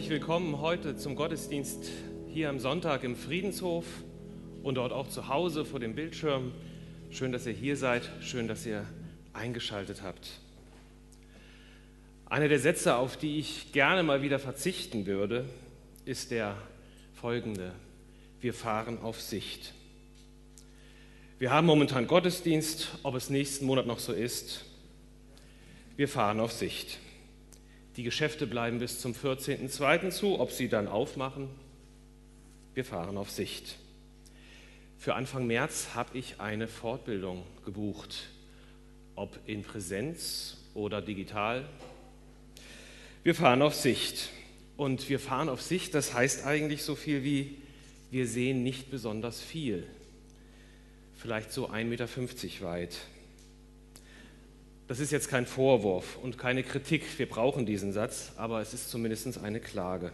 Herzlich willkommen heute zum Gottesdienst hier am Sonntag im Friedenshof und dort auch zu Hause vor dem Bildschirm. Schön, dass ihr hier seid, schön, dass ihr eingeschaltet habt. Einer der Sätze, auf die ich gerne mal wieder verzichten würde, ist der folgende. Wir fahren auf Sicht. Wir haben momentan Gottesdienst, ob es nächsten Monat noch so ist. Wir fahren auf Sicht. Die Geschäfte bleiben bis zum 14.02. zu, ob sie dann aufmachen. Wir fahren auf Sicht. Für Anfang März habe ich eine Fortbildung gebucht, ob in Präsenz oder digital. Wir fahren auf Sicht. Und wir fahren auf Sicht, das heißt eigentlich so viel wie, wir sehen nicht besonders viel. Vielleicht so 1,50 Meter weit. Das ist jetzt kein Vorwurf und keine Kritik, wir brauchen diesen Satz, aber es ist zumindest eine Klage.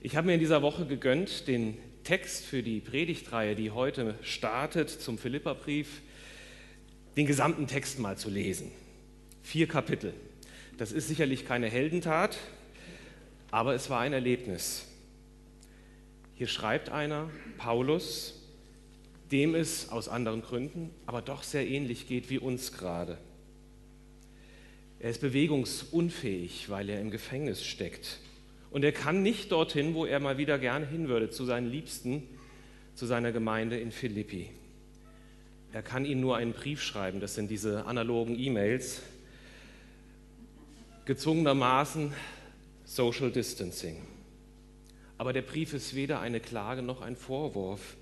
Ich habe mir in dieser Woche gegönnt, den Text für die Predigtreihe, die heute startet zum Philipperbrief, den gesamten Text mal zu lesen. Vier Kapitel. Das ist sicherlich keine Heldentat, aber es war ein Erlebnis. Hier schreibt einer, Paulus, dem es aus anderen Gründen, aber doch sehr ähnlich geht wie uns gerade. Er ist bewegungsunfähig, weil er im Gefängnis steckt. Und er kann nicht dorthin, wo er mal wieder gerne hin würde, zu seinen Liebsten, zu seiner Gemeinde in Philippi. Er kann ihnen nur einen Brief schreiben, das sind diese analogen E-Mails. Gezwungenermaßen Social Distancing. Aber der Brief ist weder eine Klage noch ein Vorwurf.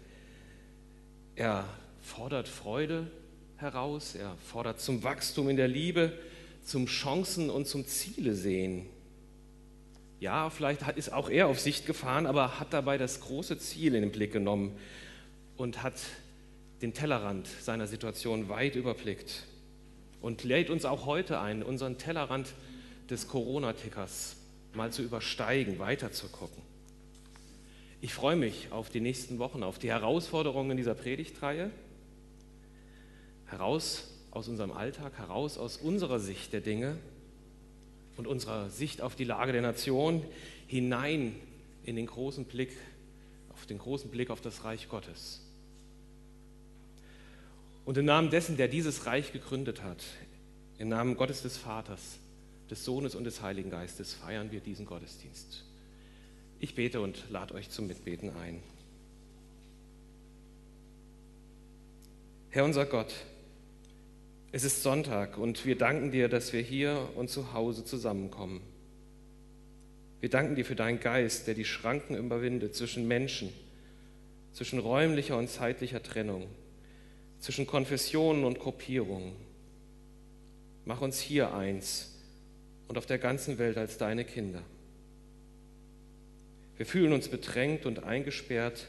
Er fordert Freude heraus, er fordert zum Wachstum in der Liebe, zum Chancen und zum Ziele sehen. Ja, vielleicht ist auch er auf Sicht gefahren, aber hat dabei das große Ziel in den Blick genommen und hat den Tellerrand seiner Situation weit überblickt und lädt uns auch heute ein, unseren Tellerrand des Corona-Tickers mal zu übersteigen, weiter zu gucken. Ich freue mich auf die nächsten Wochen, auf die Herausforderungen dieser Predigtreihe, heraus aus unserem Alltag, heraus aus unserer Sicht der Dinge und unserer Sicht auf die Lage der Nation hinein in den großen Blick, auf den großen Blick auf das Reich Gottes. Und im Namen dessen, der dieses Reich gegründet hat, im Namen Gottes des Vaters, des Sohnes und des Heiligen Geistes feiern wir diesen Gottesdienst. Ich bete und lade euch zum Mitbeten ein. Herr unser Gott, es ist Sonntag und wir danken dir, dass wir hier und zu Hause zusammenkommen. Wir danken dir für deinen Geist, der die Schranken überwindet zwischen Menschen, zwischen räumlicher und zeitlicher Trennung, zwischen Konfessionen und Gruppierungen. Mach uns hier eins und auf der ganzen Welt als deine Kinder. Wir fühlen uns bedrängt und eingesperrt,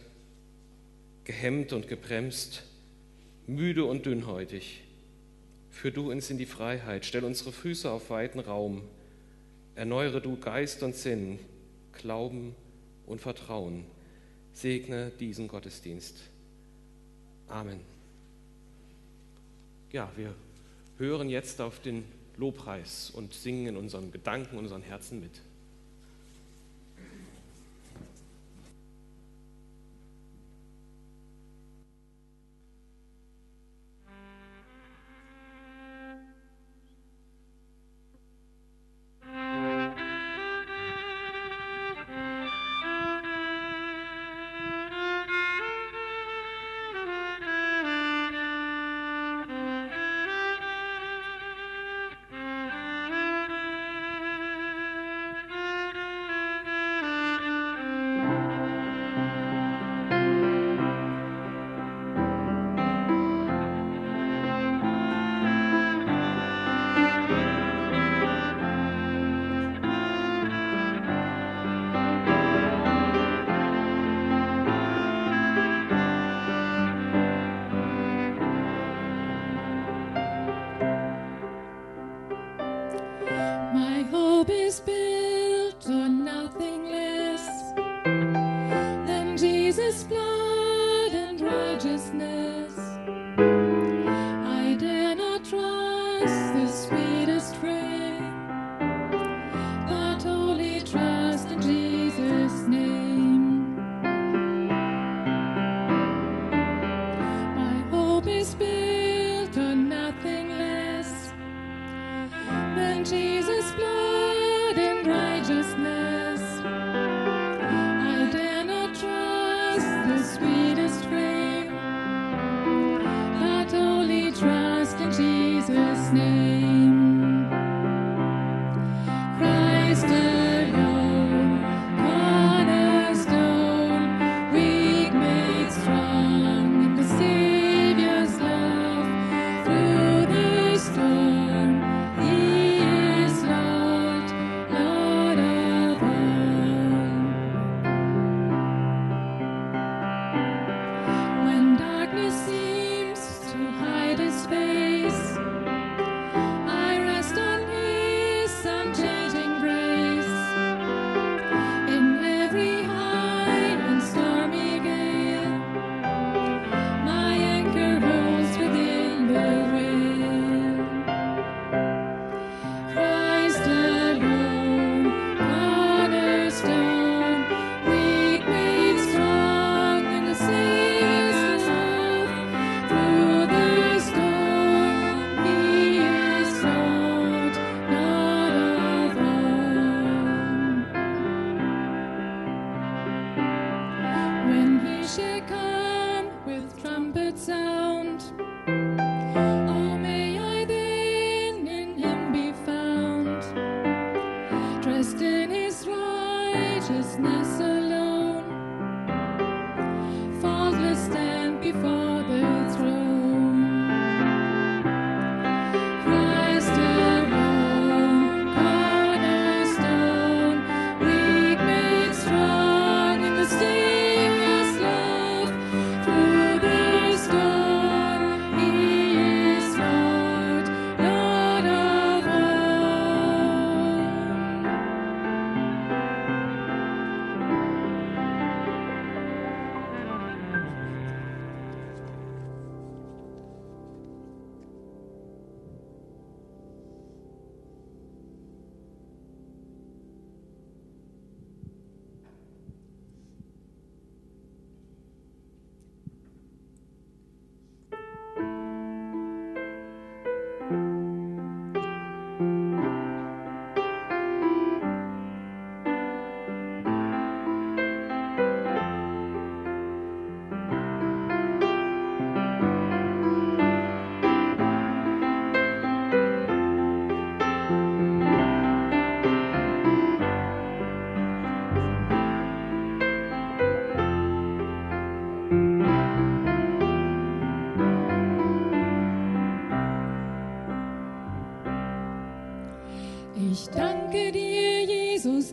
gehemmt und gebremst, müde und dünnhäutig. Führ du uns in die Freiheit, stell unsere Füße auf weiten Raum, erneuere du Geist und Sinn, Glauben und Vertrauen. Segne diesen Gottesdienst. Amen. Ja, wir hören jetzt auf den Lobpreis und singen in unseren Gedanken, unseren Herzen mit.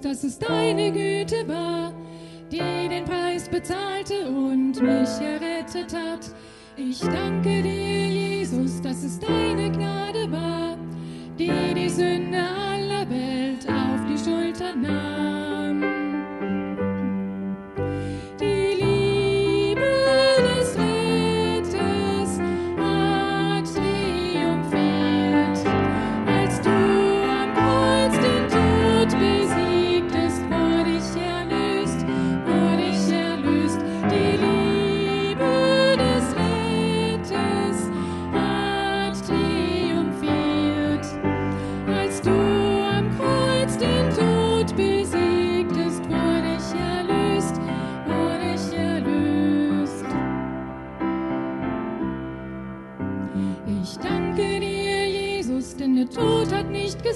dass es deine Güte war, die den Preis bezahlte und mich errettet hat. Ich danke dir, Jesus, dass es deine Gnade war, die die Sünde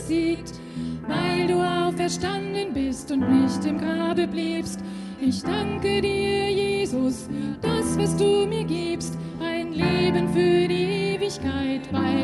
besiegt, weil du auferstanden bist und nicht im Grabe bliebst. Ich danke dir, Jesus, das, was du mir gibst, ein Leben für die Ewigkeit, weil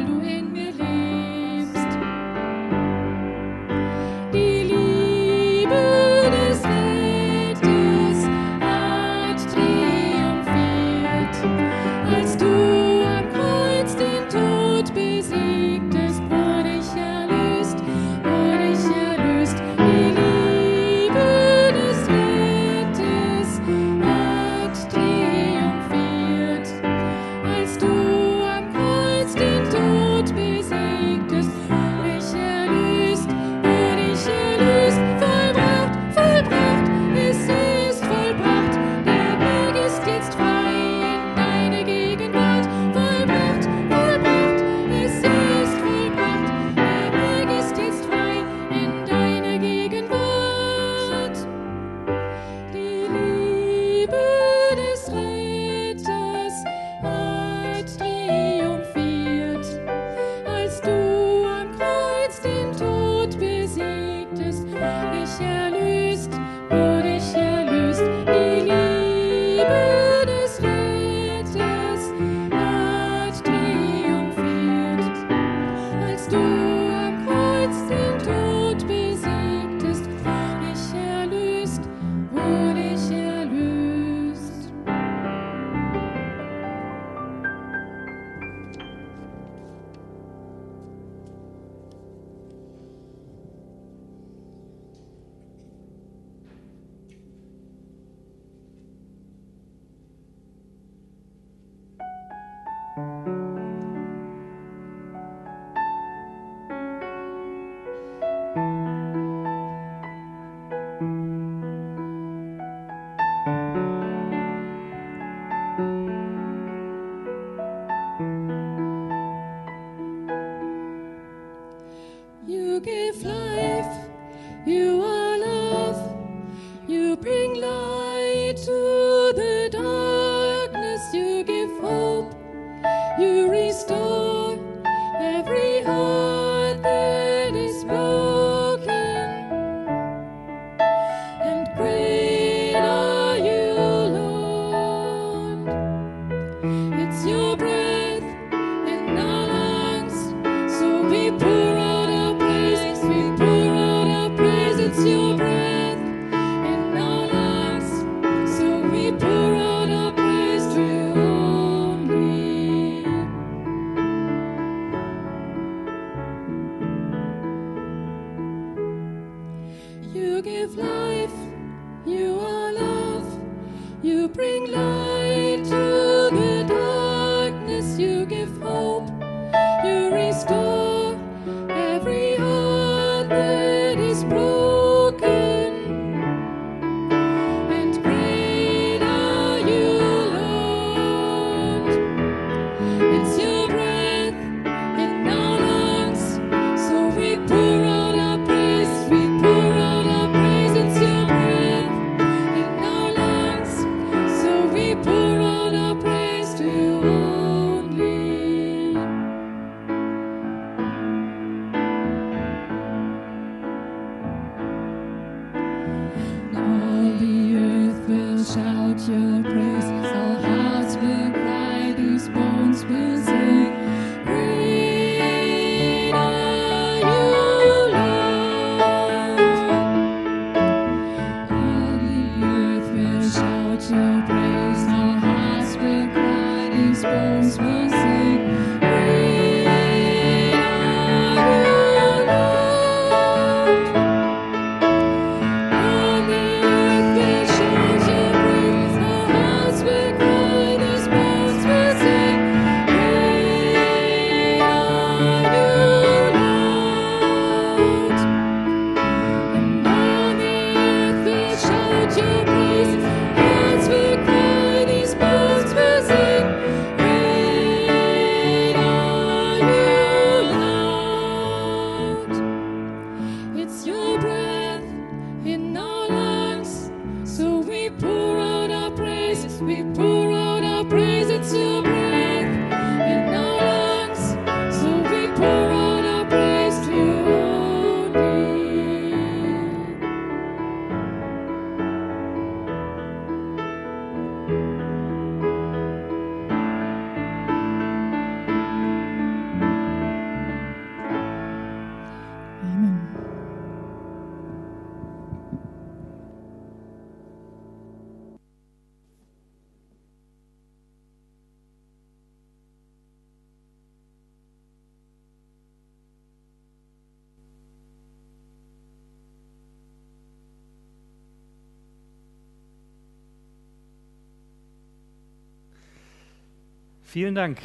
Vielen Dank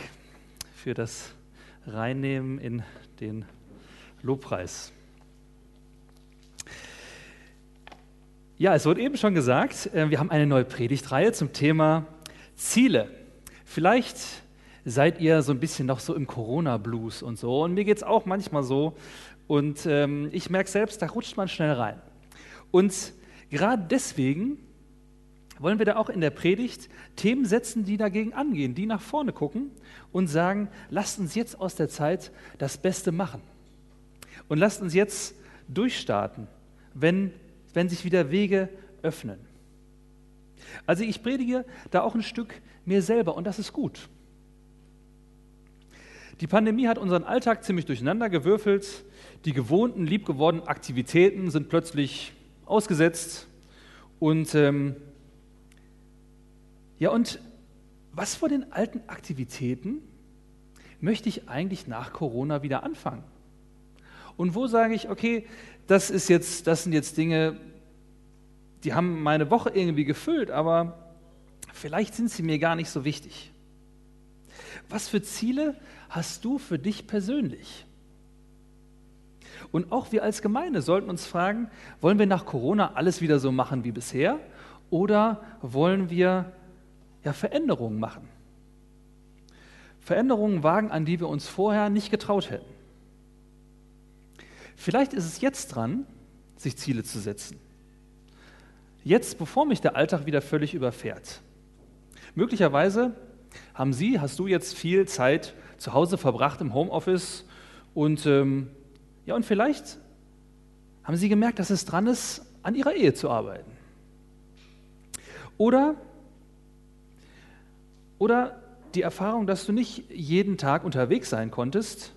für das Reinnehmen in den Lobpreis. Ja, es wurde eben schon gesagt, äh, wir haben eine neue Predigtreihe zum Thema Ziele. Vielleicht seid ihr so ein bisschen noch so im Corona-Blues und so. Und mir geht es auch manchmal so. Und ähm, ich merke selbst, da rutscht man schnell rein. Und gerade deswegen wollen wir da auch in der Predigt Themen setzen, die dagegen angehen, die nach vorne gucken und sagen, lasst uns jetzt aus der Zeit das Beste machen. Und lasst uns jetzt durchstarten, wenn, wenn sich wieder Wege öffnen. Also ich predige da auch ein Stück mir selber und das ist gut. Die Pandemie hat unseren Alltag ziemlich durcheinander gewürfelt. Die gewohnten, liebgewordenen Aktivitäten sind plötzlich ausgesetzt. Und ähm, ja, und was von den alten Aktivitäten möchte ich eigentlich nach Corona wieder anfangen? Und wo sage ich, okay, das ist jetzt, das sind jetzt Dinge, die haben meine Woche irgendwie gefüllt, aber vielleicht sind sie mir gar nicht so wichtig. Was für Ziele hast du für dich persönlich? Und auch wir als Gemeinde sollten uns fragen, wollen wir nach Corona alles wieder so machen wie bisher oder wollen wir ja, Veränderungen machen? Veränderungen wagen, an die wir uns vorher nicht getraut hätten. Vielleicht ist es jetzt dran, sich Ziele zu setzen. Jetzt, bevor mich der Alltag wieder völlig überfährt. Möglicherweise haben Sie, hast du jetzt viel Zeit zu Hause verbracht im Homeoffice und ähm, ja, und vielleicht haben Sie gemerkt, dass es dran ist, an Ihrer Ehe zu arbeiten. Oder, oder die Erfahrung, dass du nicht jeden Tag unterwegs sein konntest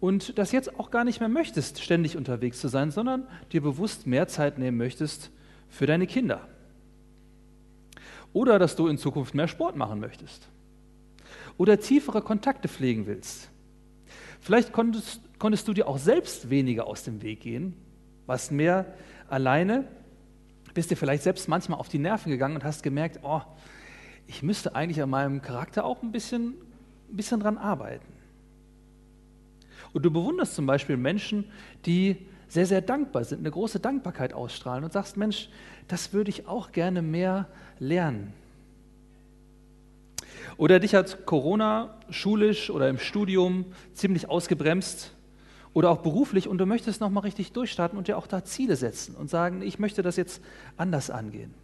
und das jetzt auch gar nicht mehr möchtest, ständig unterwegs zu sein, sondern dir bewusst mehr Zeit nehmen möchtest für deine Kinder. Oder dass du in Zukunft mehr Sport machen möchtest. Oder tiefere Kontakte pflegen willst. Vielleicht konntest, konntest du dir auch selbst weniger aus dem Weg gehen warst mehr alleine, bist dir vielleicht selbst manchmal auf die Nerven gegangen und hast gemerkt, oh, ich müsste eigentlich an meinem Charakter auch ein bisschen, ein bisschen dran arbeiten. Und du bewunderst zum Beispiel Menschen, die sehr, sehr dankbar sind, eine große Dankbarkeit ausstrahlen und sagst, Mensch, das würde ich auch gerne mehr lernen. Oder dich hat Corona schulisch oder im Studium ziemlich ausgebremst oder auch beruflich und du möchtest nochmal richtig durchstarten und dir auch da Ziele setzen und sagen, ich möchte das jetzt anders angehen.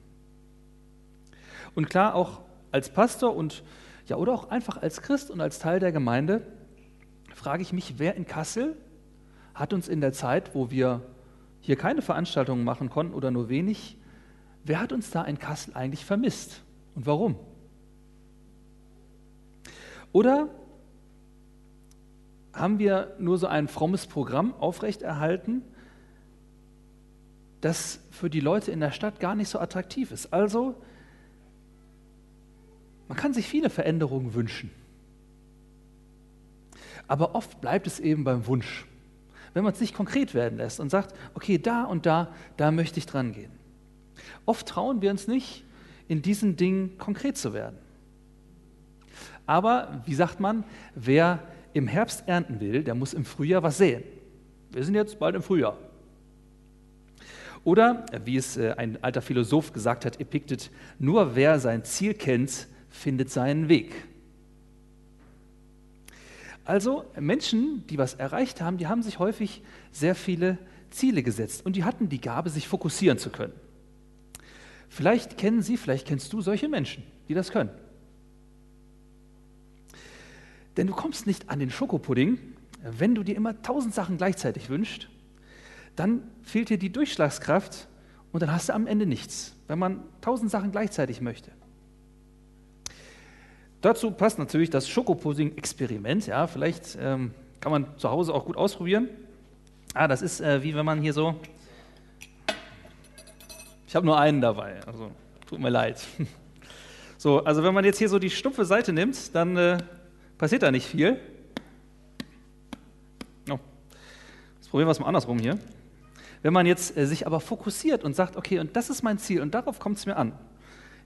Und klar, auch als Pastor und ja, oder auch einfach als Christ und als Teil der Gemeinde frage ich mich, wer in Kassel hat uns in der Zeit, wo wir hier keine Veranstaltungen machen konnten oder nur wenig, wer hat uns da in Kassel eigentlich vermisst und warum? Oder haben wir nur so ein frommes Programm aufrechterhalten, das für die Leute in der Stadt gar nicht so attraktiv ist? Also, man kann sich viele Veränderungen wünschen. Aber oft bleibt es eben beim Wunsch. Wenn man es nicht konkret werden lässt und sagt, okay, da und da, da möchte ich dran gehen. Oft trauen wir uns nicht, in diesen Dingen konkret zu werden. Aber wie sagt man, wer im Herbst ernten will, der muss im Frühjahr was säen. Wir sind jetzt bald im Frühjahr. Oder, wie es äh, ein alter Philosoph gesagt hat, Epiktet, nur wer sein Ziel kennt, findet seinen Weg. Also Menschen, die was erreicht haben, die haben sich häufig sehr viele Ziele gesetzt und die hatten die Gabe, sich fokussieren zu können. Vielleicht kennen Sie, vielleicht kennst du solche Menschen, die das können. Denn du kommst nicht an den Schokopudding, wenn du dir immer tausend Sachen gleichzeitig wünschst, dann fehlt dir die Durchschlagskraft und dann hast du am Ende nichts, wenn man tausend Sachen gleichzeitig möchte. Dazu passt natürlich das Schokopudding-Experiment. Ja, vielleicht ähm, kann man zu Hause auch gut ausprobieren. Ah, das ist äh, wie wenn man hier so. Ich habe nur einen dabei, also tut mir leid. So, also wenn man jetzt hier so die stumpfe Seite nimmt, dann äh, passiert da nicht viel. Oh. Jetzt probieren wir es mal andersrum hier. Wenn man jetzt äh, sich aber fokussiert und sagt, okay, und das ist mein Ziel und darauf kommt es mir an,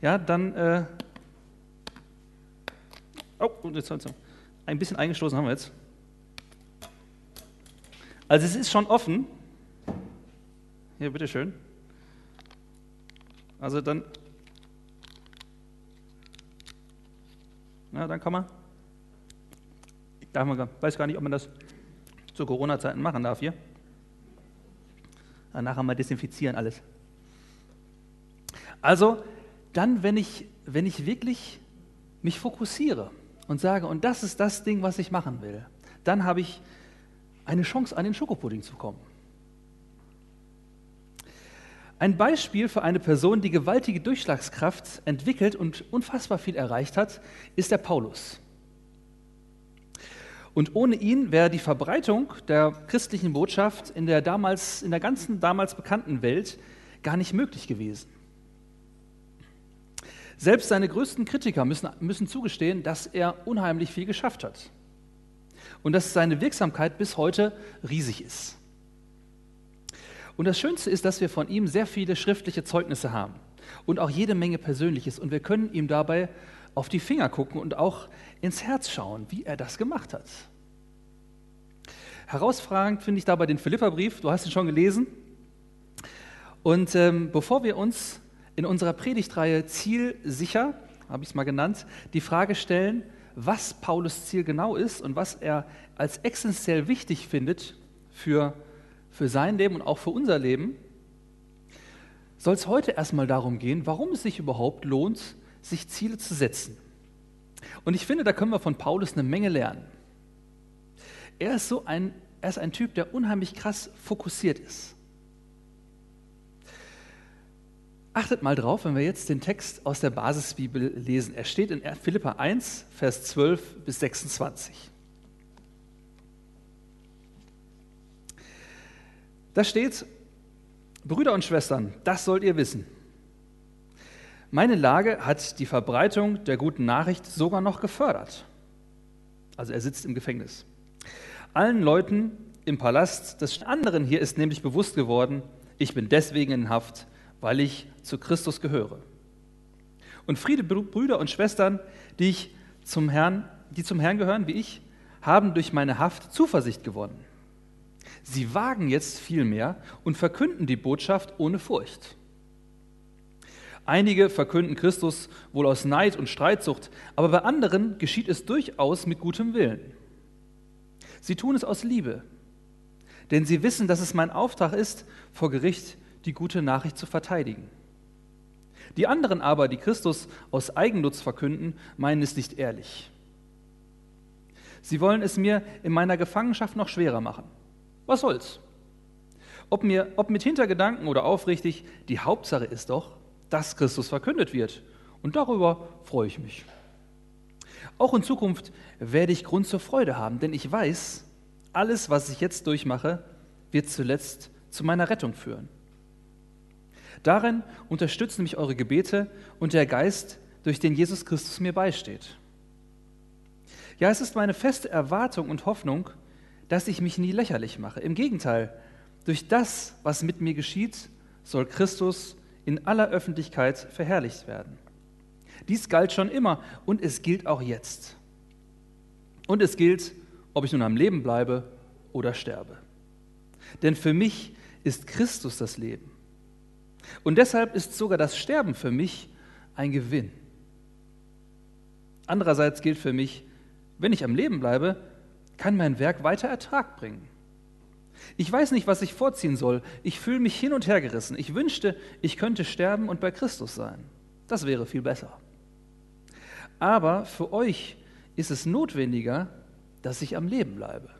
ja, dann. Oh, jetzt ein bisschen eingestoßen haben wir jetzt. Also es ist schon offen. Hier, bitteschön. Also dann. Na, dann kann man Darf man, weiß gar nicht, ob man das zu Corona-Zeiten machen darf hier. Nachher mal desinfizieren alles. Also, dann, wenn ich, wenn ich wirklich mich fokussiere und sage, und das ist das Ding, was ich machen will, dann habe ich eine Chance, an den Schokopudding zu kommen. Ein Beispiel für eine Person, die gewaltige Durchschlagskraft entwickelt und unfassbar viel erreicht hat, ist der Paulus. Und ohne ihn wäre die Verbreitung der christlichen Botschaft in der, damals, in der ganzen damals bekannten Welt gar nicht möglich gewesen. Selbst seine größten Kritiker müssen, müssen zugestehen, dass er unheimlich viel geschafft hat und dass seine Wirksamkeit bis heute riesig ist. Und das Schönste ist, dass wir von ihm sehr viele schriftliche Zeugnisse haben und auch jede Menge Persönliches. Und wir können ihm dabei auf die Finger gucken und auch ins Herz schauen, wie er das gemacht hat. Herausfragend finde ich dabei den Philipperbrief, du hast ihn schon gelesen. Und ähm, bevor wir uns in unserer Predigtreihe Zielsicher, habe ich es mal genannt, die Frage stellen, was Paulus Ziel genau ist und was er als essentiell wichtig findet für, für sein Leben und auch für unser Leben, soll es heute erstmal darum gehen, warum es sich überhaupt lohnt, sich Ziele zu setzen. Und ich finde, da können wir von Paulus eine Menge lernen. Er ist so ein, er ist ein Typ, der unheimlich krass fokussiert ist. Achtet mal drauf, wenn wir jetzt den Text aus der Basisbibel lesen. Er steht in Philippa 1, Vers 12 bis 26. Da steht, Brüder und Schwestern, das sollt ihr wissen. Meine Lage hat die Verbreitung der guten Nachricht sogar noch gefördert. Also er sitzt im Gefängnis. Allen Leuten im Palast des anderen hier ist nämlich bewusst geworden, ich bin deswegen in Haft, weil ich zu Christus gehöre. Und Friede, Brüder und Schwestern, die, ich zum Herrn, die zum Herrn gehören, wie ich, haben durch meine Haft Zuversicht gewonnen. Sie wagen jetzt viel mehr und verkünden die Botschaft ohne Furcht. Einige verkünden Christus wohl aus Neid und Streitsucht, aber bei anderen geschieht es durchaus mit gutem Willen. Sie tun es aus Liebe, denn sie wissen, dass es mein Auftrag ist, vor Gericht die gute Nachricht zu verteidigen. Die anderen aber, die Christus aus Eigennutz verkünden, meinen es nicht ehrlich. Sie wollen es mir in meiner Gefangenschaft noch schwerer machen. Was soll's? Ob, mir, ob mit Hintergedanken oder aufrichtig, die Hauptsache ist doch, dass Christus verkündet wird. Und darüber freue ich mich. Auch in Zukunft werde ich Grund zur Freude haben, denn ich weiß, alles, was ich jetzt durchmache, wird zuletzt zu meiner Rettung führen. Darin unterstützen mich eure Gebete und der Geist, durch den Jesus Christus mir beisteht. Ja, es ist meine feste Erwartung und Hoffnung, dass ich mich nie lächerlich mache. Im Gegenteil, durch das, was mit mir geschieht, soll Christus in aller Öffentlichkeit verherrlicht werden. Dies galt schon immer und es gilt auch jetzt. Und es gilt, ob ich nun am Leben bleibe oder sterbe. Denn für mich ist Christus das Leben. Und deshalb ist sogar das Sterben für mich ein Gewinn. Andererseits gilt für mich, wenn ich am Leben bleibe, kann mein Werk weiter Ertrag bringen. Ich weiß nicht, was ich vorziehen soll. Ich fühle mich hin und her gerissen. Ich wünschte, ich könnte sterben und bei Christus sein. Das wäre viel besser. Aber für euch ist es notwendiger, dass ich am Leben bleibe.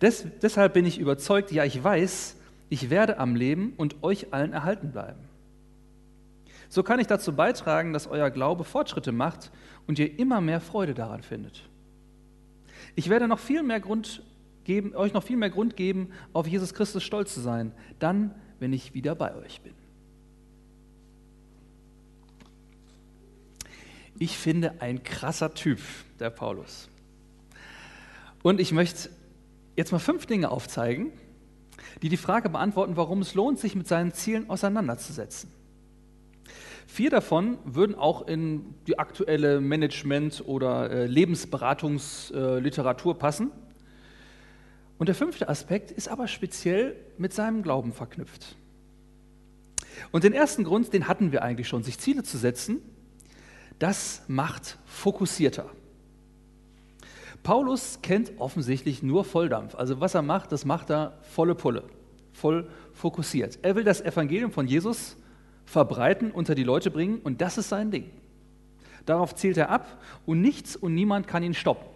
Des, deshalb bin ich überzeugt, ja, ich weiß, ich werde am Leben und euch allen erhalten bleiben. So kann ich dazu beitragen, dass euer Glaube Fortschritte macht und ihr immer mehr Freude daran findet. Ich werde noch viel mehr Grund geben, euch noch viel mehr Grund geben, auf Jesus Christus stolz zu sein, dann, wenn ich wieder bei euch bin. Ich finde ein krasser Typ, der Paulus. Und ich möchte jetzt mal fünf Dinge aufzeigen, die die Frage beantworten, warum es lohnt, sich mit seinen Zielen auseinanderzusetzen. Vier davon würden auch in die aktuelle Management- oder äh, Lebensberatungsliteratur äh, passen. Und der fünfte Aspekt ist aber speziell mit seinem Glauben verknüpft. Und den ersten Grund, den hatten wir eigentlich schon, sich Ziele zu setzen, das macht fokussierter. Paulus kennt offensichtlich nur Volldampf. Also was er macht, das macht er volle Pulle, voll fokussiert. Er will das Evangelium von Jesus verbreiten, unter die Leute bringen und das ist sein Ding. Darauf zielt er ab und nichts und niemand kann ihn stoppen.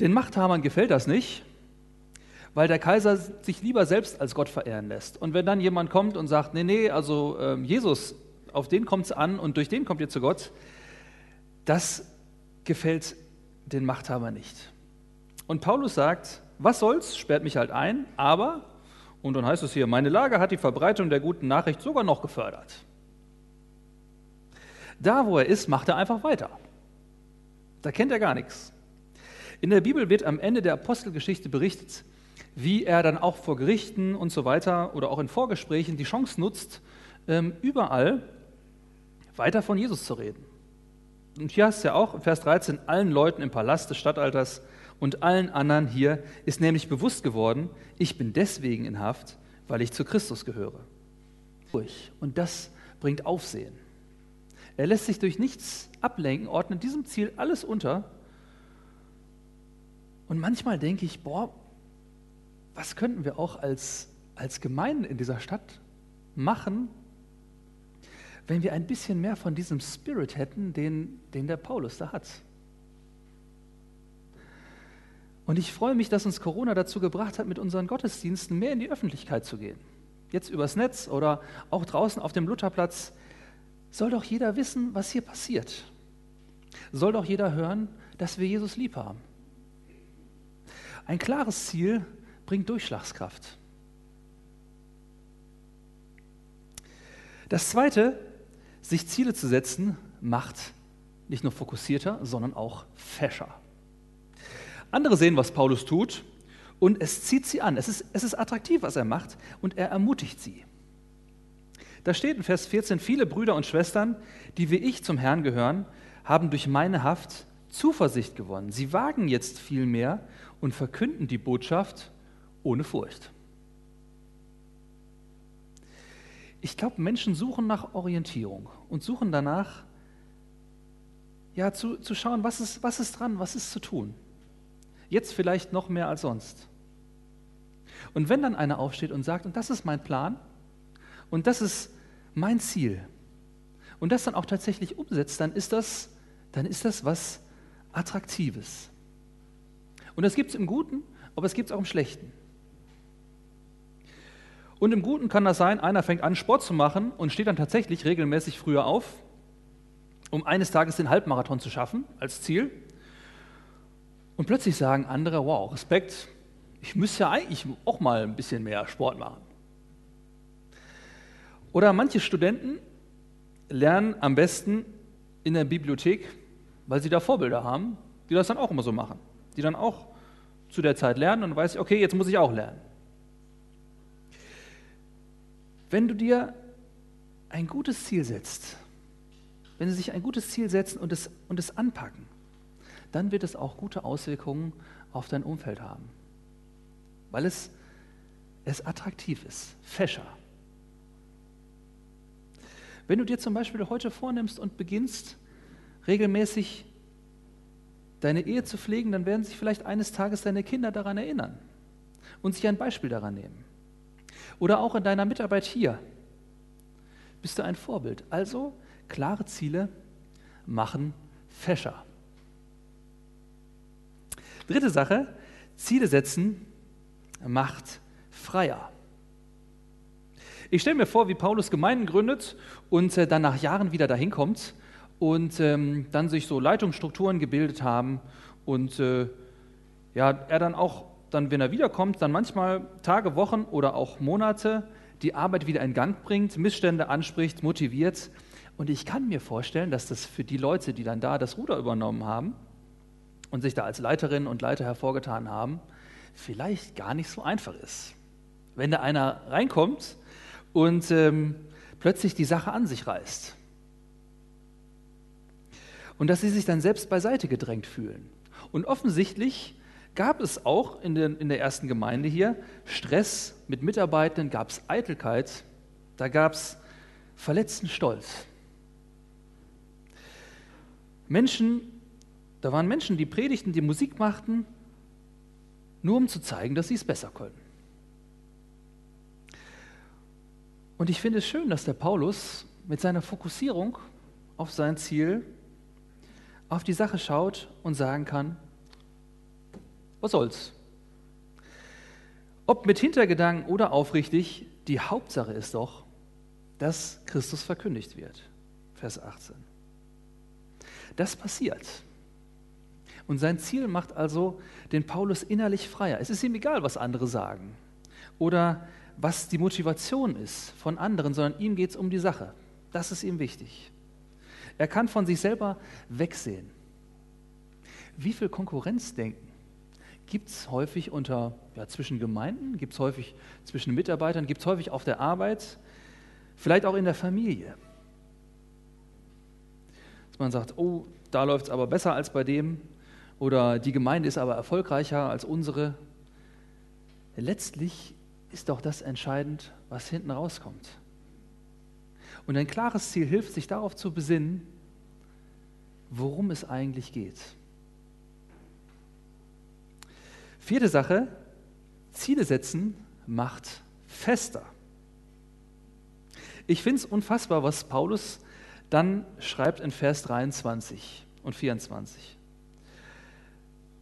Den Machthabern gefällt das nicht, weil der Kaiser sich lieber selbst als Gott verehren lässt. Und wenn dann jemand kommt und sagt, nee, nee, also äh, Jesus, auf den kommt es an und durch den kommt ihr zu Gott, das gefällt den Machthabern nicht. Und Paulus sagt, was soll's, sperrt mich halt ein, aber und dann heißt es hier, meine Lage hat die Verbreitung der guten Nachricht sogar noch gefördert. Da, wo er ist, macht er einfach weiter. Da kennt er gar nichts. In der Bibel wird am Ende der Apostelgeschichte berichtet, wie er dann auch vor Gerichten und so weiter oder auch in Vorgesprächen die Chance nutzt, ähm, überall weiter von Jesus zu reden. Und hier heißt es ja auch, Vers 13, allen Leuten im Palast des Statthalters und allen anderen hier ist nämlich bewusst geworden, ich bin deswegen in Haft, weil ich zu Christus gehöre. Und das bringt Aufsehen. Er lässt sich durch nichts ablenken, ordnet diesem Ziel alles unter. Und manchmal denke ich, boah, was könnten wir auch als, als Gemeinden in dieser Stadt machen, wenn wir ein bisschen mehr von diesem Spirit hätten, den, den der Paulus da hat. Und ich freue mich, dass uns Corona dazu gebracht hat, mit unseren Gottesdiensten mehr in die Öffentlichkeit zu gehen. Jetzt übers Netz oder auch draußen auf dem Lutherplatz. Soll doch jeder wissen, was hier passiert. Soll doch jeder hören, dass wir Jesus lieb haben. Ein klares Ziel bringt Durchschlagskraft. Das Zweite, sich Ziele zu setzen, macht nicht nur fokussierter, sondern auch fescher. Andere sehen, was Paulus tut und es zieht sie an. Es ist, es ist attraktiv, was er macht und er ermutigt sie. Da steht in Vers 14, viele Brüder und Schwestern, die wie ich zum Herrn gehören, haben durch meine Haft Zuversicht gewonnen. Sie wagen jetzt viel mehr und verkünden die Botschaft ohne Furcht. Ich glaube, Menschen suchen nach Orientierung und suchen danach, ja, zu, zu schauen, was ist, was ist dran, was ist zu tun. Jetzt vielleicht noch mehr als sonst. Und wenn dann einer aufsteht und sagt, und das ist mein Plan, und das ist mein Ziel, und das dann auch tatsächlich umsetzt, dann ist das, dann ist das was Attraktives. Und das gibt es im Guten, aber es gibt es auch im Schlechten. Und im Guten kann das sein, einer fängt an, Sport zu machen und steht dann tatsächlich regelmäßig früher auf, um eines Tages den Halbmarathon zu schaffen als Ziel. Und plötzlich sagen andere, wow, Respekt, ich müsste ja eigentlich auch mal ein bisschen mehr Sport machen. Oder manche Studenten lernen am besten in der Bibliothek, weil sie da Vorbilder haben, die das dann auch immer so machen. Die dann auch zu der Zeit lernen und weiß, okay, jetzt muss ich auch lernen. Wenn du dir ein gutes Ziel setzt, wenn sie sich ein gutes Ziel setzen und es, und es anpacken, dann wird es auch gute Auswirkungen auf dein Umfeld haben weil es, es attraktiv ist, fescher. Wenn du dir zum Beispiel heute vornimmst und beginnst, regelmäßig deine Ehe zu pflegen, dann werden sich vielleicht eines Tages deine Kinder daran erinnern und sich ein Beispiel daran nehmen. Oder auch in deiner Mitarbeit hier bist du ein Vorbild. Also klare Ziele machen fescher. Dritte Sache, Ziele setzen macht freier. Ich stelle mir vor, wie Paulus Gemeinden gründet und äh, dann nach Jahren wieder dahin kommt und ähm, dann sich so Leitungsstrukturen gebildet haben und äh, ja, er dann auch, dann, wenn er wiederkommt, dann manchmal Tage, Wochen oder auch Monate die Arbeit wieder in Gang bringt, Missstände anspricht, motiviert. Und ich kann mir vorstellen, dass das für die Leute, die dann da das Ruder übernommen haben und sich da als Leiterinnen und Leiter hervorgetan haben, vielleicht gar nicht so einfach ist. Wenn da einer reinkommt und ähm, plötzlich die Sache an sich reißt. Und dass sie sich dann selbst beiseite gedrängt fühlen. Und offensichtlich gab es auch in, den, in der ersten Gemeinde hier Stress mit Mitarbeitenden, gab es Eitelkeit, da gab es verletzten Stolz. Menschen, da waren Menschen, die predigten, die Musik machten, nur um zu zeigen, dass sie es besser können. Und ich finde es schön, dass der Paulus mit seiner Fokussierung auf sein Ziel auf die Sache schaut und sagen kann, was soll's? Ob mit Hintergedanken oder aufrichtig, die Hauptsache ist doch, dass Christus verkündigt wird. Vers 18. Das passiert. Und sein Ziel macht also den Paulus innerlich freier. Es ist ihm egal, was andere sagen oder was die Motivation ist von anderen, sondern ihm geht es um die Sache. Das ist ihm wichtig. Er kann von sich selber wegsehen. Wie viel Konkurrenzdenken gibt es häufig unter, ja, zwischen Gemeinden, gibt es häufig zwischen Mitarbeitern, gibt es häufig auf der Arbeit, vielleicht auch in der Familie. Dass man sagt, oh, da läuft es aber besser als bei dem, oder die Gemeinde ist aber erfolgreicher als unsere. Letztlich ist doch das entscheidend, was hinten rauskommt. Und ein klares Ziel hilft, sich darauf zu besinnen, worum es eigentlich geht. Vierte Sache, Ziele setzen macht fester. Ich finde es unfassbar, was Paulus dann schreibt in Vers 23 und 24.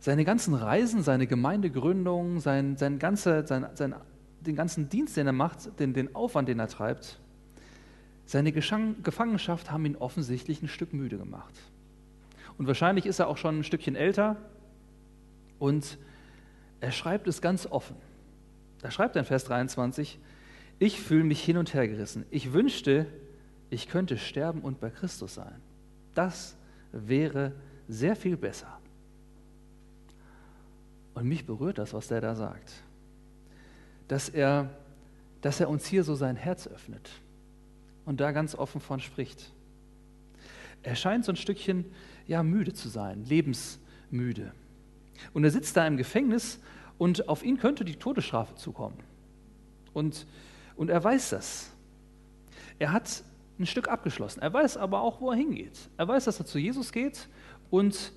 Seine ganzen Reisen, seine Gemeindegründung, sein, sein ganze, sein, sein, den ganzen Dienst, den er macht, den, den Aufwand, den er treibt, seine Gefangenschaft haben ihn offensichtlich ein Stück müde gemacht. Und wahrscheinlich ist er auch schon ein Stückchen älter und er schreibt es ganz offen. Da schreibt er in Vers 23, ich fühle mich hin und her gerissen. Ich wünschte, ich könnte sterben und bei Christus sein. Das wäre sehr viel besser. Und mich berührt das, was der da sagt. Dass er, dass er uns hier so sein Herz öffnet und da ganz offen von spricht. Er scheint so ein Stückchen ja, müde zu sein, lebensmüde. Und er sitzt da im Gefängnis und auf ihn könnte die Todesstrafe zukommen. Und, und er weiß das. Er hat ein Stück abgeschlossen. Er weiß aber auch, wo er hingeht. Er weiß, dass er zu Jesus geht und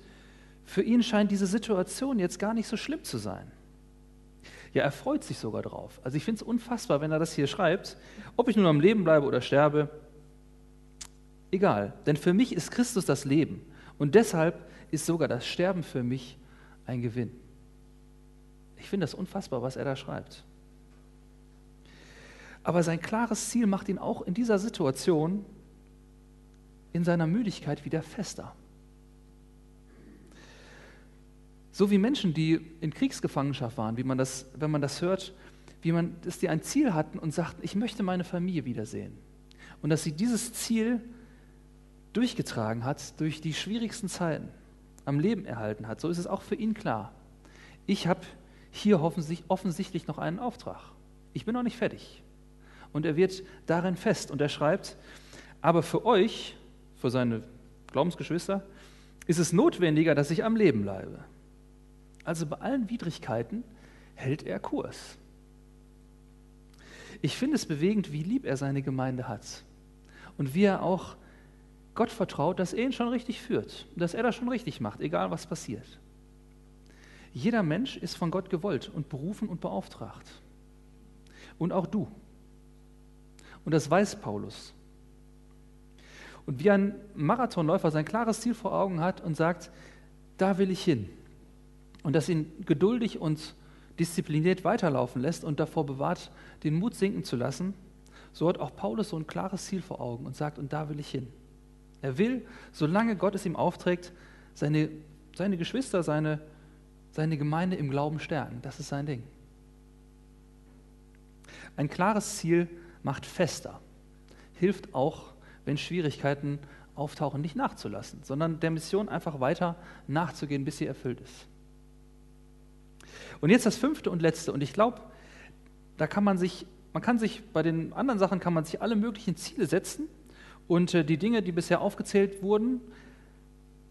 für ihn scheint diese Situation jetzt gar nicht so schlimm zu sein. Ja, er freut sich sogar drauf. Also ich finde es unfassbar, wenn er das hier schreibt. Ob ich nun am Leben bleibe oder sterbe, egal. Denn für mich ist Christus das Leben. Und deshalb ist sogar das Sterben für mich ein Gewinn. Ich finde das unfassbar, was er da schreibt. Aber sein klares Ziel macht ihn auch in dieser Situation, in seiner Müdigkeit wieder fester. So wie Menschen, die in Kriegsgefangenschaft waren, wie man das, wenn man das hört, wie man, dass die ein Ziel hatten und sagten, ich möchte meine Familie wiedersehen. Und dass sie dieses Ziel durchgetragen hat durch die schwierigsten Zeiten, am Leben erhalten hat. So ist es auch für ihn klar. Ich habe hier offensichtlich noch einen Auftrag. Ich bin noch nicht fertig. Und er wird darin fest. Und er schreibt, aber für euch, für seine Glaubensgeschwister, ist es notwendiger, dass ich am Leben bleibe. Also bei allen Widrigkeiten hält er Kurs. Ich finde es bewegend, wie lieb er seine Gemeinde hat und wie er auch Gott vertraut, dass er ihn schon richtig führt, dass er das schon richtig macht, egal was passiert. Jeder Mensch ist von Gott gewollt und berufen und beauftragt. Und auch du. Und das weiß Paulus. Und wie ein Marathonläufer sein klares Ziel vor Augen hat und sagt, da will ich hin. Und das ihn geduldig und diszipliniert weiterlaufen lässt und davor bewahrt, den Mut sinken zu lassen, so hat auch Paulus so ein klares Ziel vor Augen und sagt, und da will ich hin. Er will, solange Gott es ihm aufträgt, seine, seine Geschwister, seine, seine Gemeinde im Glauben stärken. Das ist sein Ding. Ein klares Ziel macht fester, hilft auch, wenn Schwierigkeiten auftauchen, nicht nachzulassen, sondern der Mission einfach weiter nachzugehen, bis sie erfüllt ist. Und jetzt das fünfte und letzte. Und ich glaube, da kann man sich, man kann sich bei den anderen Sachen kann man sich alle möglichen Ziele setzen und äh, die Dinge, die bisher aufgezählt wurden,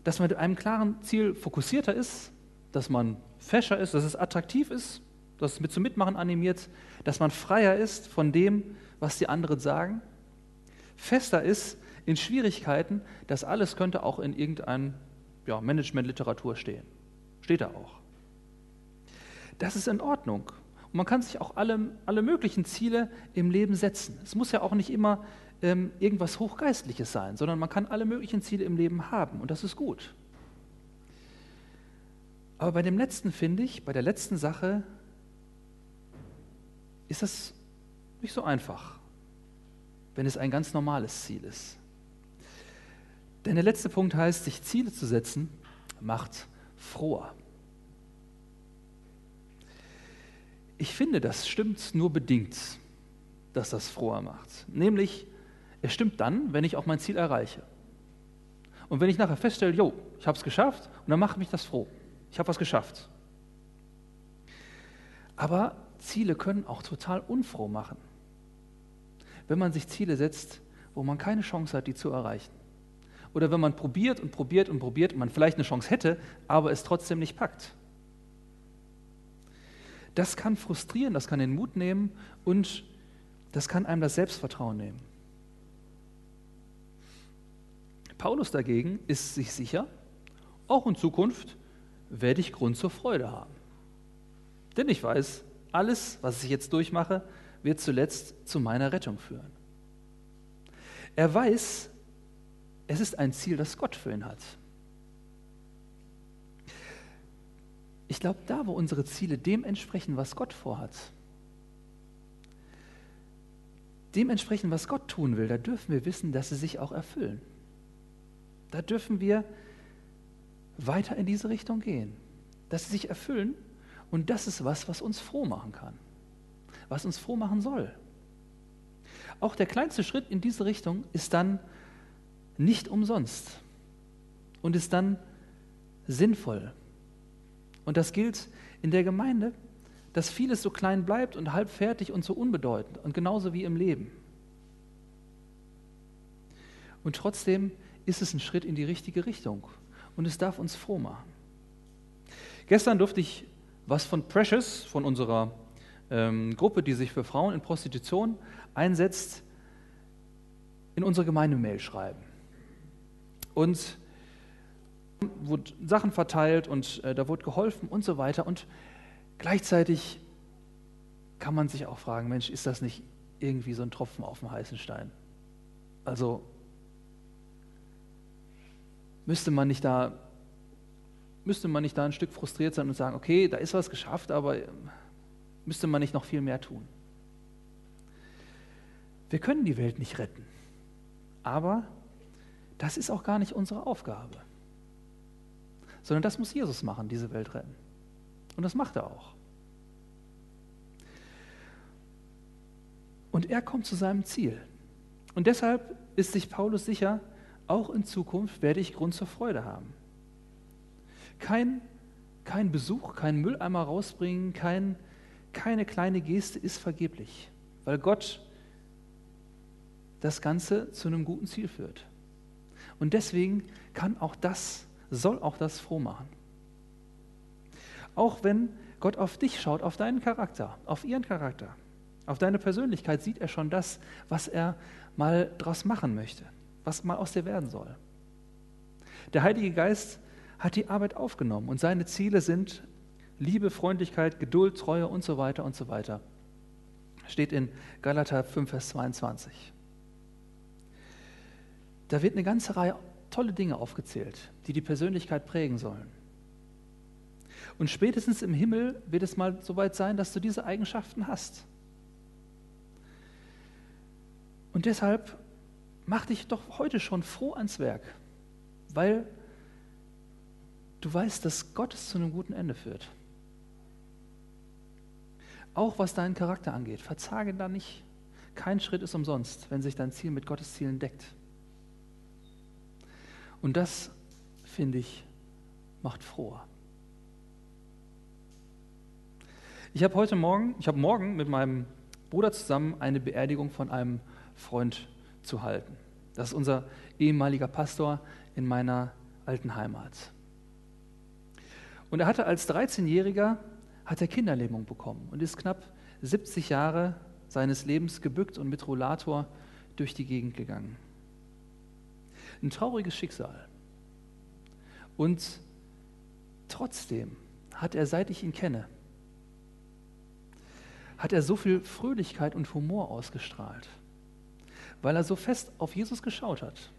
dass man mit einem klaren Ziel fokussierter ist, dass man fescher ist, dass es attraktiv ist, dass es mit zum Mitmachen animiert, dass man freier ist von dem, was die anderen sagen, fester ist in Schwierigkeiten, das alles könnte auch in irgendeinem ja, Management-Literatur stehen. Steht da auch. Das ist in Ordnung. Und man kann sich auch alle, alle möglichen Ziele im Leben setzen. Es muss ja auch nicht immer ähm, irgendwas Hochgeistliches sein, sondern man kann alle möglichen Ziele im Leben haben und das ist gut. Aber bei dem letzten finde ich, bei der letzten Sache, ist das nicht so einfach, wenn es ein ganz normales Ziel ist. Denn der letzte Punkt heißt, sich Ziele zu setzen, macht froher. Ich finde, das stimmt nur bedingt, dass das froher macht. Nämlich, es stimmt dann, wenn ich auch mein Ziel erreiche. Und wenn ich nachher feststelle, jo, ich habe es geschafft, und dann macht mich das froh. Ich habe was geschafft. Aber Ziele können auch total unfroh machen. Wenn man sich Ziele setzt, wo man keine Chance hat, die zu erreichen. Oder wenn man probiert und probiert und probiert und man vielleicht eine Chance hätte, aber es trotzdem nicht packt. Das kann frustrieren, das kann den Mut nehmen und das kann einem das Selbstvertrauen nehmen. Paulus dagegen ist sich sicher, auch in Zukunft werde ich Grund zur Freude haben. Denn ich weiß, alles, was ich jetzt durchmache, wird zuletzt zu meiner Rettung führen. Er weiß, es ist ein Ziel, das Gott für ihn hat. Ich glaube, da, wo unsere Ziele dem entsprechen, was Gott vorhat, dem entsprechen, was Gott tun will, da dürfen wir wissen, dass sie sich auch erfüllen. Da dürfen wir weiter in diese Richtung gehen, dass sie sich erfüllen und das ist was, was uns froh machen kann, was uns froh machen soll. Auch der kleinste Schritt in diese Richtung ist dann nicht umsonst und ist dann sinnvoll und das gilt in der Gemeinde, dass vieles so klein bleibt und halbfertig und so unbedeutend und genauso wie im Leben. Und trotzdem ist es ein Schritt in die richtige Richtung und es darf uns froh machen. Gestern durfte ich was von Precious, von unserer ähm, Gruppe, die sich für Frauen in Prostitution einsetzt, in unsere Gemeindemail schreiben. Und wurden Sachen verteilt und äh, da wurde geholfen und so weiter. Und gleichzeitig kann man sich auch fragen, Mensch, ist das nicht irgendwie so ein Tropfen auf dem heißen Stein? Also müsste man nicht da müsste man nicht da ein Stück frustriert sein und sagen, okay, da ist was geschafft, aber ähm, müsste man nicht noch viel mehr tun? Wir können die Welt nicht retten, aber das ist auch gar nicht unsere Aufgabe, sondern das muss Jesus machen, diese Welt retten. Und das macht er auch. Und er kommt zu seinem Ziel. Und deshalb ist sich Paulus sicher, auch in Zukunft werde ich Grund zur Freude haben. Kein, kein Besuch, kein Mülleimer rausbringen, kein, keine kleine Geste ist vergeblich, weil Gott das Ganze zu einem guten Ziel führt. Und deswegen kann auch das, soll auch das froh machen. Auch wenn Gott auf dich schaut, auf deinen Charakter, auf ihren Charakter, auf deine Persönlichkeit, sieht er schon das, was er mal draus machen möchte, was mal aus dir werden soll. Der Heilige Geist hat die Arbeit aufgenommen und seine Ziele sind Liebe, Freundlichkeit, Geduld, Treue und so weiter und so weiter. Steht in Galater 5, Vers 22. Da wird eine ganze Reihe tolle Dinge aufgezählt, die die Persönlichkeit prägen sollen. Und spätestens im Himmel wird es mal so weit sein, dass du diese Eigenschaften hast. Und deshalb mach dich doch heute schon froh ans Werk, weil du weißt, dass Gott es zu einem guten Ende führt. Auch was deinen Charakter angeht, verzage da nicht. Kein Schritt ist umsonst, wenn sich dein Ziel mit Gottes Zielen deckt. Und das, finde ich, macht froher. Ich habe heute Morgen, ich habe morgen mit meinem Bruder zusammen eine Beerdigung von einem Freund zu halten. Das ist unser ehemaliger Pastor in meiner alten Heimat. Und er hatte als 13-Jähriger hat er Kinderlähmung bekommen und ist knapp 70 Jahre seines Lebens gebückt und mit Rollator durch die Gegend gegangen. Ein trauriges Schicksal. Und trotzdem hat er, seit ich ihn kenne, hat er so viel Fröhlichkeit und Humor ausgestrahlt, weil er so fest auf Jesus geschaut hat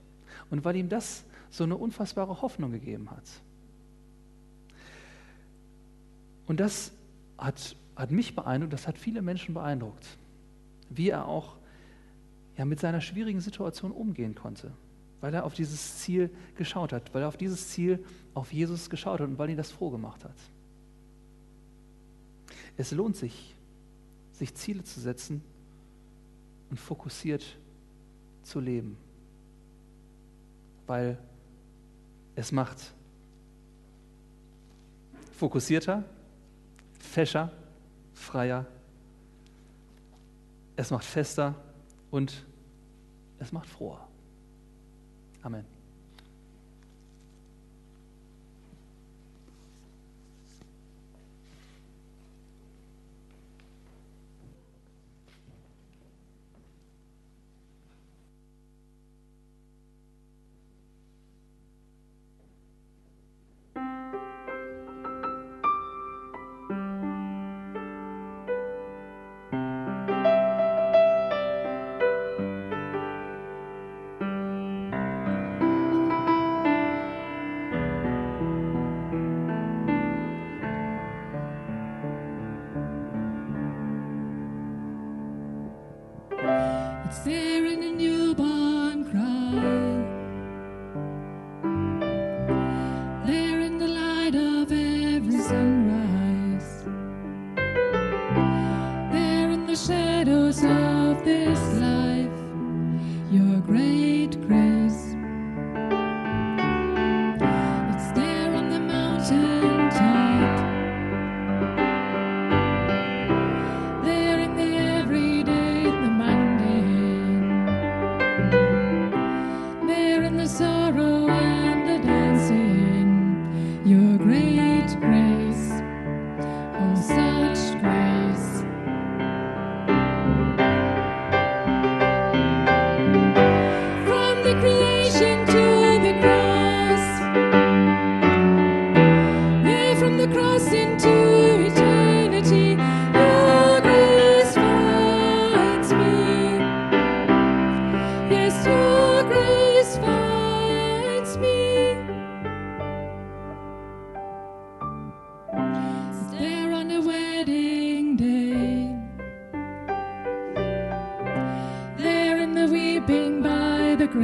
und weil ihm das so eine unfassbare Hoffnung gegeben hat. Und das hat, hat mich beeindruckt, das hat viele Menschen beeindruckt, wie er auch ja, mit seiner schwierigen Situation umgehen konnte, weil er auf dieses Ziel geschaut hat, weil er auf dieses Ziel auf Jesus geschaut hat und weil ihn das froh gemacht hat. Es lohnt sich, sich Ziele zu setzen und fokussiert zu leben, weil es macht fokussierter, fescher, freier. Es macht fester und es macht froher. Amen.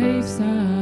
Graveside.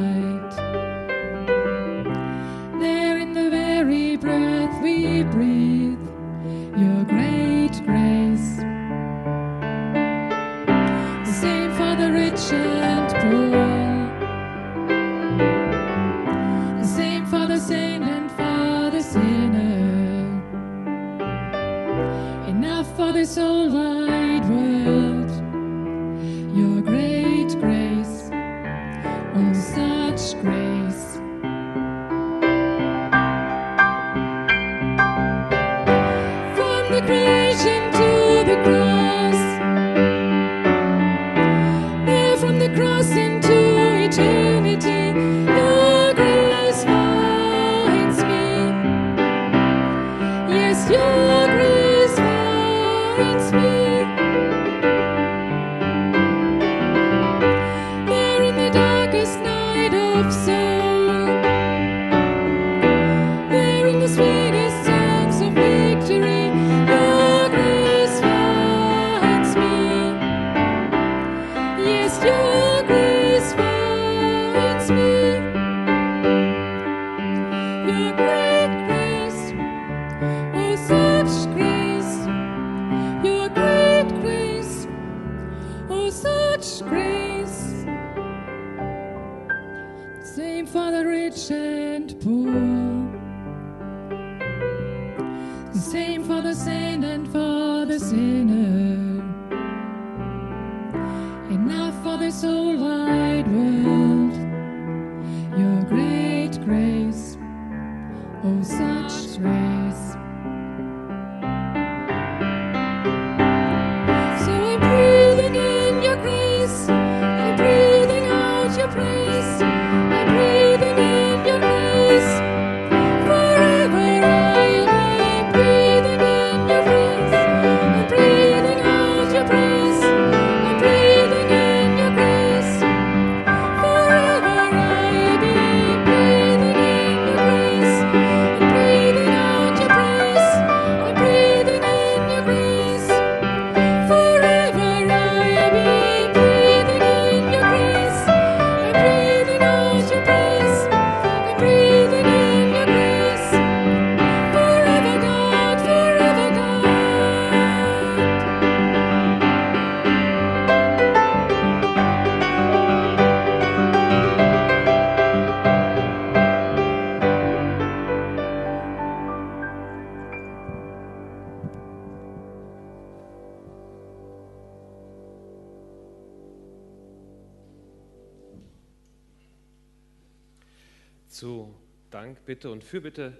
Fürbitte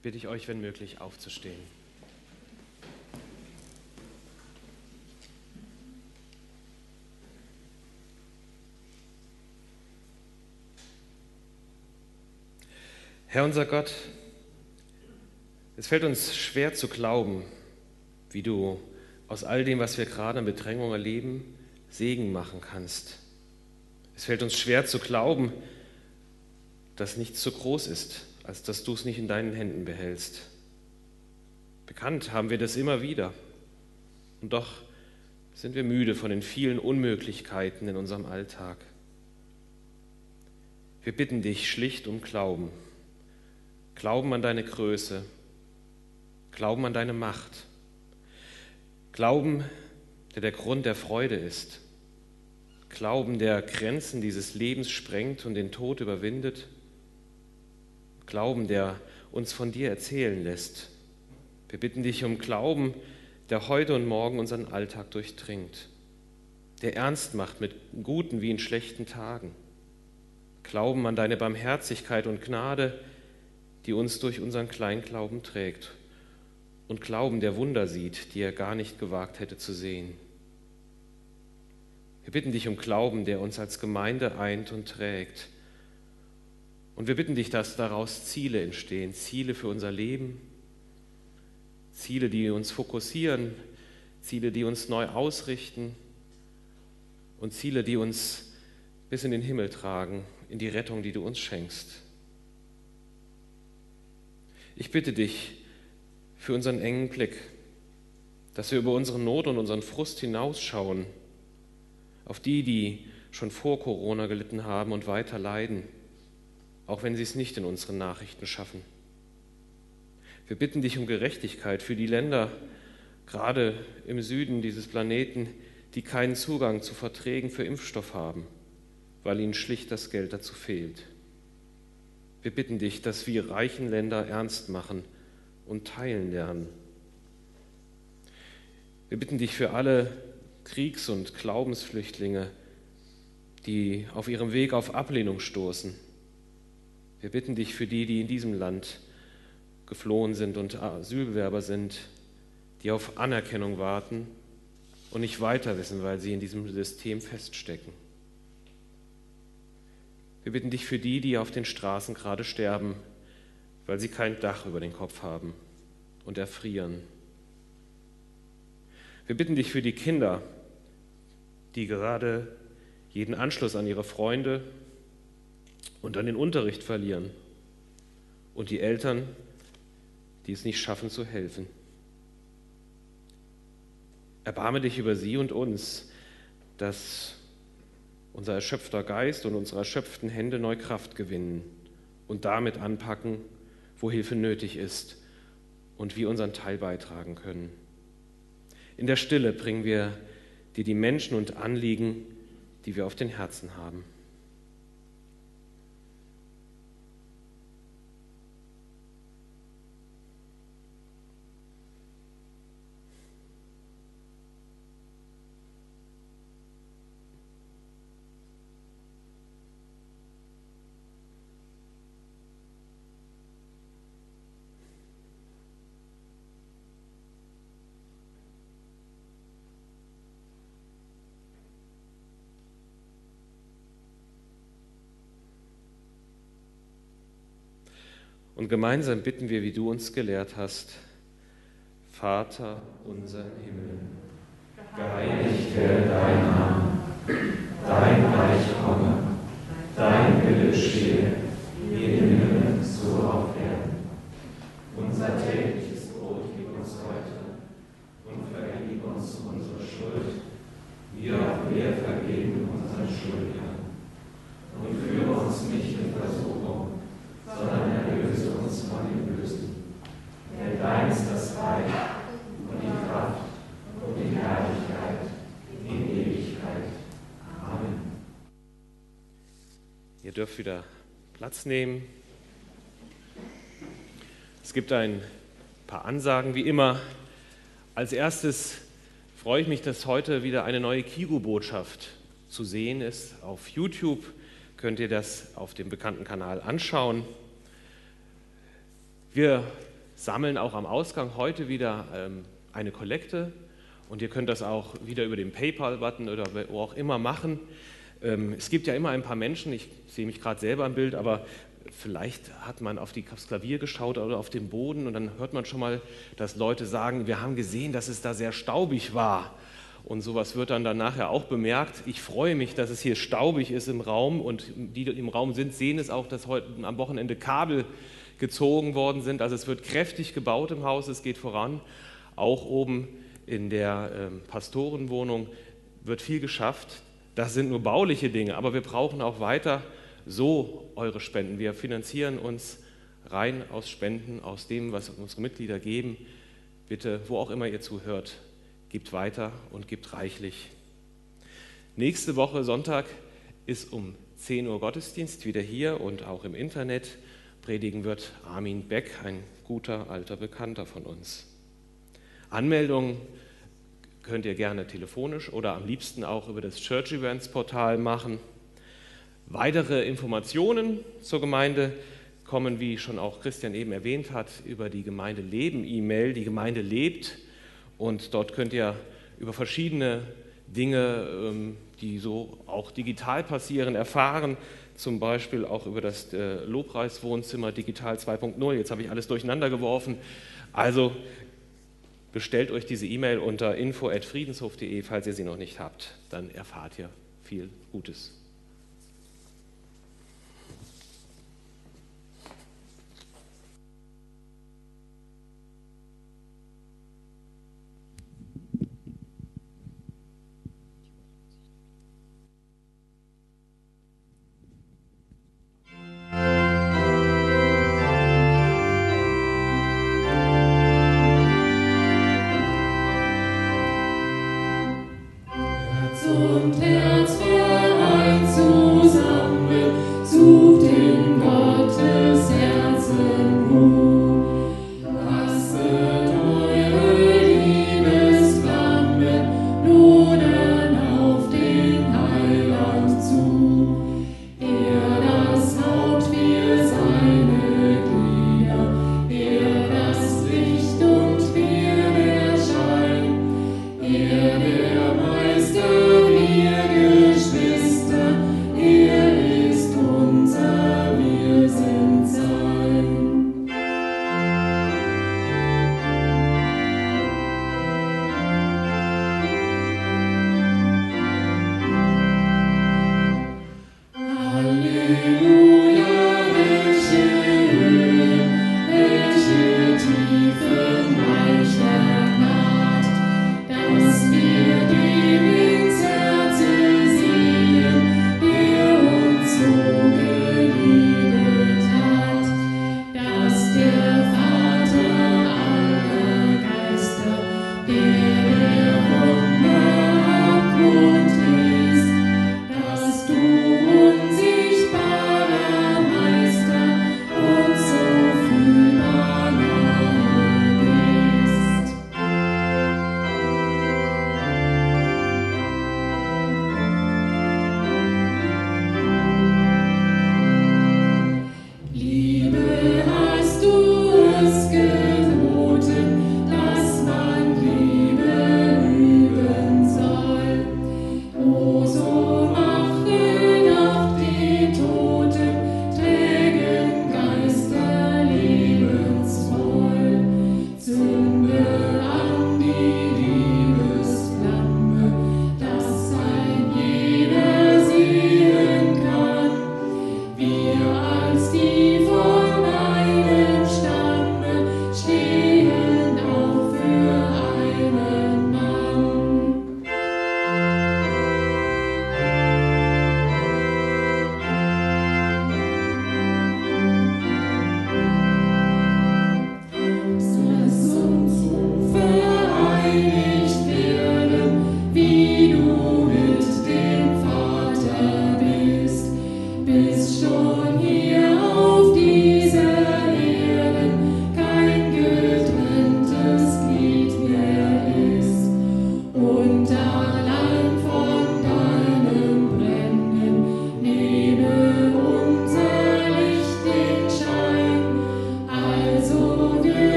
bitte ich euch, wenn möglich, aufzustehen. Herr unser Gott, es fällt uns schwer zu glauben, wie du aus all dem, was wir gerade an Bedrängung erleben, Segen machen kannst. Es fällt uns schwer zu glauben, dass nichts so groß ist, als dass du es nicht in deinen Händen behältst. Bekannt haben wir das immer wieder. Und doch sind wir müde von den vielen Unmöglichkeiten in unserem Alltag. Wir bitten dich schlicht um Glauben. Glauben an deine Größe. Glauben an deine Macht. Glauben, der der Grund der Freude ist. Glauben, der Grenzen dieses Lebens sprengt und den Tod überwindet. Glauben, der uns von dir erzählen lässt. Wir bitten dich um Glauben, der heute und morgen unseren Alltag durchdringt, der ernst macht mit guten wie in schlechten Tagen. Glauben an deine Barmherzigkeit und Gnade, die uns durch unseren Kleinglauben trägt. Und Glauben, der Wunder sieht, die er gar nicht gewagt hätte zu sehen. Wir bitten dich um Glauben, der uns als Gemeinde eint und trägt. Und wir bitten dich, dass daraus Ziele entstehen, Ziele für unser Leben, Ziele, die uns fokussieren, Ziele, die uns neu ausrichten und Ziele, die uns bis in den Himmel tragen, in die Rettung, die du uns schenkst. Ich bitte dich für unseren engen Blick, dass wir über unsere Not und unseren Frust hinausschauen auf die, die schon vor Corona gelitten haben und weiter leiden, auch wenn sie es nicht in unseren Nachrichten schaffen. Wir bitten dich um Gerechtigkeit für die Länder, gerade im Süden dieses Planeten, die keinen Zugang zu Verträgen für Impfstoff haben, weil ihnen schlicht das Geld dazu fehlt. Wir bitten dich, dass wir reichen Länder ernst machen und teilen lernen. Wir bitten dich für alle Kriegs- und Glaubensflüchtlinge, die auf ihrem Weg auf Ablehnung stoßen. Wir bitten dich für die, die in diesem Land geflohen sind und Asylbewerber sind, die auf Anerkennung warten und nicht weiter wissen, weil sie in diesem System feststecken. Wir bitten dich für die, die auf den Straßen gerade sterben, weil sie kein Dach über den Kopf haben und erfrieren. Wir bitten dich für die Kinder, die gerade jeden Anschluss an ihre Freunde und an den Unterricht verlieren und die Eltern, die es nicht schaffen zu helfen. Erbarme dich über sie und uns, dass unser erschöpfter Geist und unsere erschöpften Hände neu Kraft gewinnen und damit anpacken, wo Hilfe nötig ist und wir unseren Teil beitragen können. In der Stille bringen wir dir die Menschen und Anliegen, die wir auf den Herzen haben. Und gemeinsam bitten wir, wie du uns gelehrt hast, Vater unser im Himmel, geheiligt werde dein Name, dein Reich komme, dein Wille geschehe, wie im Himmel, so auf Erden. Unser tägliches Brot gib uns heute und vergib uns unsere Schuld, wie auch wir vergeben unseren Schuldigern. Und führe uns nicht in Versuchung, sondern erlöse uns von dem Bösen. Denn dein ist das Reich und die Kraft und die Herrlichkeit in Ewigkeit. Amen. Ihr dürft wieder Platz nehmen. Es gibt ein paar Ansagen wie immer. Als erstes freue ich mich, dass heute wieder eine neue Kigo-Botschaft zu sehen ist. Auf YouTube könnt ihr das auf dem bekannten Kanal anschauen. Wir sammeln auch am Ausgang heute wieder ähm, eine Kollekte und ihr könnt das auch wieder über den PayPal-Button oder wo auch immer machen. Ähm, es gibt ja immer ein paar Menschen, ich sehe mich gerade selber im Bild, aber vielleicht hat man auf das Klavier geschaut oder auf den Boden und dann hört man schon mal, dass Leute sagen, wir haben gesehen, dass es da sehr staubig war. Und sowas wird dann, dann nachher auch bemerkt. Ich freue mich, dass es hier staubig ist im Raum und die, die im Raum sind, sehen es auch, dass heute am Wochenende Kabel gezogen worden sind. Also es wird kräftig gebaut im Haus, es geht voran. Auch oben in der ähm, Pastorenwohnung wird viel geschafft. Das sind nur bauliche Dinge, aber wir brauchen auch weiter so eure Spenden. Wir finanzieren uns rein aus Spenden, aus dem, was unsere Mitglieder geben. Bitte, wo auch immer ihr zuhört, gebt weiter und gebt reichlich. Nächste Woche Sonntag ist um 10 Uhr Gottesdienst wieder hier und auch im Internet. Predigen wird Armin Beck, ein guter alter Bekannter von uns. Anmeldungen könnt ihr gerne telefonisch oder am liebsten auch über das Church Events Portal machen. Weitere Informationen zur Gemeinde kommen, wie schon auch Christian eben erwähnt hat, über die Gemeinde Leben E-Mail. Die Gemeinde lebt und dort könnt ihr über verschiedene Dinge, ähm, die so auch digital passieren, erfahren zum Beispiel auch über das äh, Lobpreiswohnzimmer Digital 2.0. Jetzt habe ich alles durcheinander geworfen. Also bestellt euch diese E-Mail unter info.friedenshof.de, falls ihr sie noch nicht habt. Dann erfahrt ihr viel Gutes.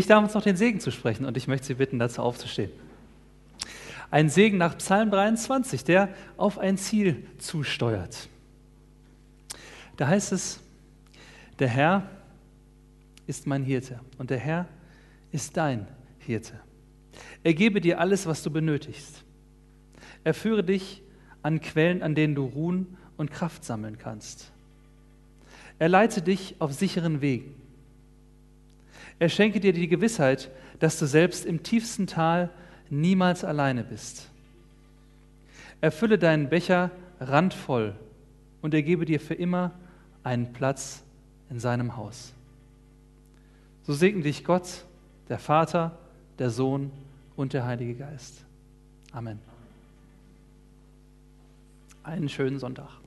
Ich darf uns noch den Segen zu sprechen und ich möchte Sie bitten, dazu aufzustehen. Ein Segen nach Psalm 23, der auf ein Ziel zusteuert. Da heißt es, der Herr ist mein Hirte und der Herr ist dein Hirte. Er gebe dir alles, was du benötigst. Er führe dich an Quellen, an denen du ruhen und Kraft sammeln kannst. Er leite dich auf sicheren Wegen. Er schenke dir die Gewissheit, dass du selbst im tiefsten Tal niemals alleine bist. Erfülle deinen Becher randvoll und er gebe dir für immer einen Platz in seinem Haus. So segne dich Gott, der Vater, der Sohn und der Heilige Geist. Amen. Einen schönen Sonntag.